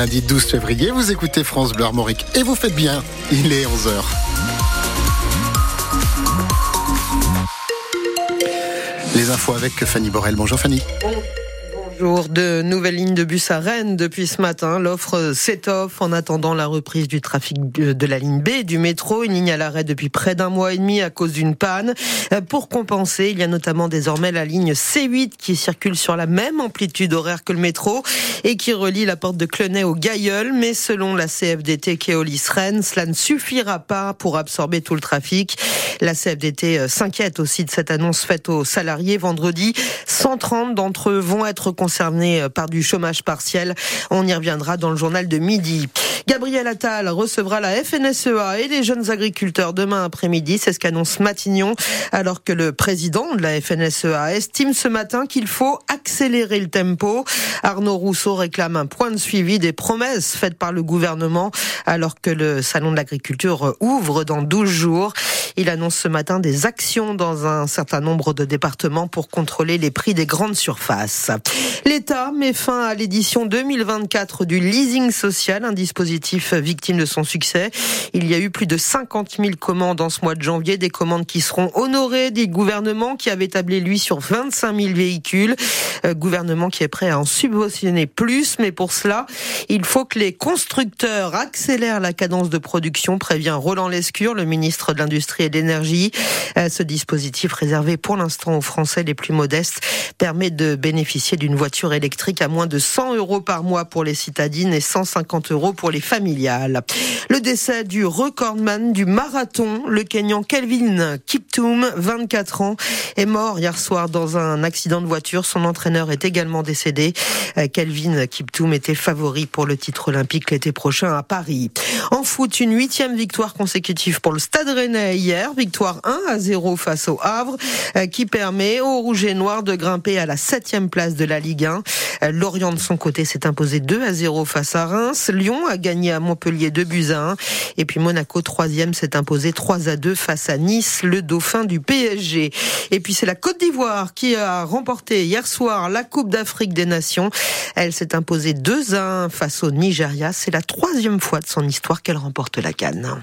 lundi 12 février. Vous écoutez France Bleu Armorique et vous faites bien. Il est 11h. Les infos avec Fanny Borel. Bonjour Fanny. De nouvelles lignes de bus à Rennes depuis ce matin. L'offre s'étoffe en attendant la reprise du trafic de la ligne B du métro, une ligne à l'arrêt depuis près d'un mois et demi à cause d'une panne. Pour compenser, il y a notamment désormais la ligne C8 qui circule sur la même amplitude horaire que le métro et qui relie la porte de Clenay au Gailleul. Mais selon la CFDT Keolis Rennes, cela ne suffira pas pour absorber tout le trafic. La CFDT euh, s'inquiète aussi de cette annonce faite aux salariés vendredi. 130 d'entre eux vont être concernés euh, par du chômage partiel. On y reviendra dans le journal de midi. Gabriel Attal recevra la FNSEA et les jeunes agriculteurs demain après-midi. C'est ce qu'annonce Matignon, alors que le président de la FNSEA estime ce matin qu'il faut accélérer le tempo. Arnaud Rousseau réclame un point de suivi des promesses faites par le gouvernement, alors que le salon de l'agriculture ouvre dans 12 jours. Il annonce ce matin des actions dans un certain nombre de départements pour contrôler les prix des grandes surfaces. L'État met fin à l'édition 2024 du leasing social, un dispositif victime de son succès. Il y a eu plus de 50 000 commandes en ce mois de janvier, des commandes qui seront honorées, des gouvernements qui avaient tablé lui sur 25 000 véhicules, euh, gouvernement qui est prêt à en subventionner plus, mais pour cela, il faut que les constructeurs accélèrent la cadence de production, prévient Roland Lescure, le ministre de l'Industrie et de l'Énergie. Euh, ce dispositif réservé pour l'instant aux Français les plus modestes permet de bénéficier d'une voiture électrique à moins de 100 euros par mois pour les citadines et 150 euros pour les familiales. Le décès du recordman du marathon, le Kenyan Kelvin Kiptoum, 24 ans, est mort hier soir dans un accident de voiture. Son entraîneur est également décédé. Euh, Kelvin Kiptoum était favori pour le titre olympique l'été prochain à Paris. En foot, une huitième victoire consécutive pour le Stade Rennais hier. Victoire 1 à 0 face au Havre, euh, qui permet aux Rouges et Noirs de grimper à la septième place de la Ligue 1. Euh, Lorient de son côté s'est imposé 2 à 0 face à Reims. Lyon a gagné à Montpellier 2 buts à 1. Et puis Monaco, troisième, s'est imposé 3 à 2 face à Nice, le dauphin du PSG. Et puis c'est la Côte d'Ivoire qui a remporté hier soir la Coupe d'Afrique des Nations. Elle s'est imposée 2 à 1 face au Nigeria. C'est la troisième fois de son histoire qu'elle remporte la canne.